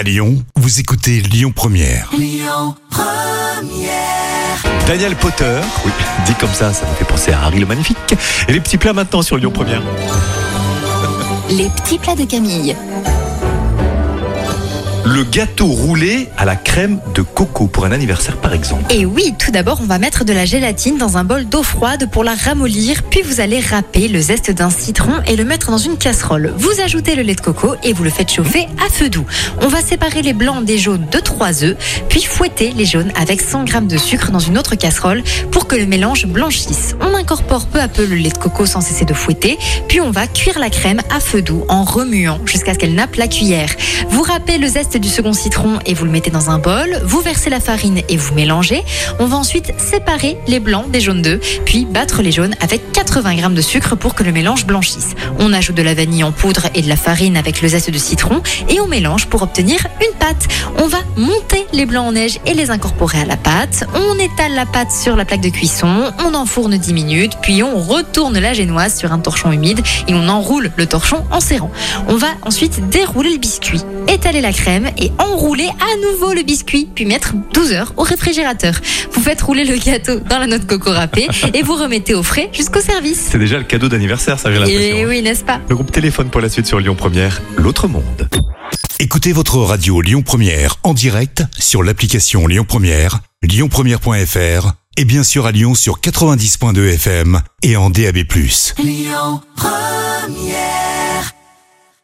À Lyon, vous écoutez Lyon Première. Daniel Potter, oui, dit comme ça, ça me fait penser à Harry le Magnifique. Et les petits plats maintenant sur Lyon Première. Les petits plats de Camille. Le gâteau roulé à la crème de coco pour un anniversaire par exemple. Et oui, tout d'abord, on va mettre de la gélatine dans un bol d'eau froide pour la ramollir, puis vous allez râper le zeste d'un citron et le mettre dans une casserole. Vous ajoutez le lait de coco et vous le faites chauffer à feu doux. On va séparer les blancs des jaunes de 3 œufs, puis fouetter les jaunes avec 100 g de sucre dans une autre casserole pour que le mélange blanchisse. On incorpore peu à peu le lait de coco sans cesser de fouetter, puis on va cuire la crème à feu doux en remuant jusqu'à ce qu'elle nappe la cuillère. Vous râpez le zeste du second citron et vous le mettez dans un bol, vous versez la farine et vous mélangez. On va ensuite séparer les blancs des jaunes d'œufs, puis battre les jaunes avec 80 g de sucre pour que le mélange blanchisse. On ajoute de la vanille en poudre et de la farine avec le zeste de citron et on mélange pour obtenir une pâte. On va monter les blancs en neige et les incorporer à la pâte. On étale la pâte sur la plaque de cuisson, on enfourne 10 minutes, puis on retourne la génoise sur un torchon humide et on enroule le torchon en serrant. On va ensuite dérouler le biscuit, étaler la crème et enrouler à nouveau le biscuit, puis mettre 12 heures au réfrigérateur. Vous faites rouler le gâteau dans la noix de coco râpée et vous remettez au frais jusqu'au service. C'est déjà le cadeau d'anniversaire, ça j'ai l'impression. Et oui, n'est-ce pas Le groupe téléphone pour la suite sur Lyon Première, l'autre monde. Écoutez votre radio Lyon Première en direct sur l'application Lyon Première, lyonpremière.fr et bien sûr à Lyon sur 90.2 FM et en DAB+. Lyon Première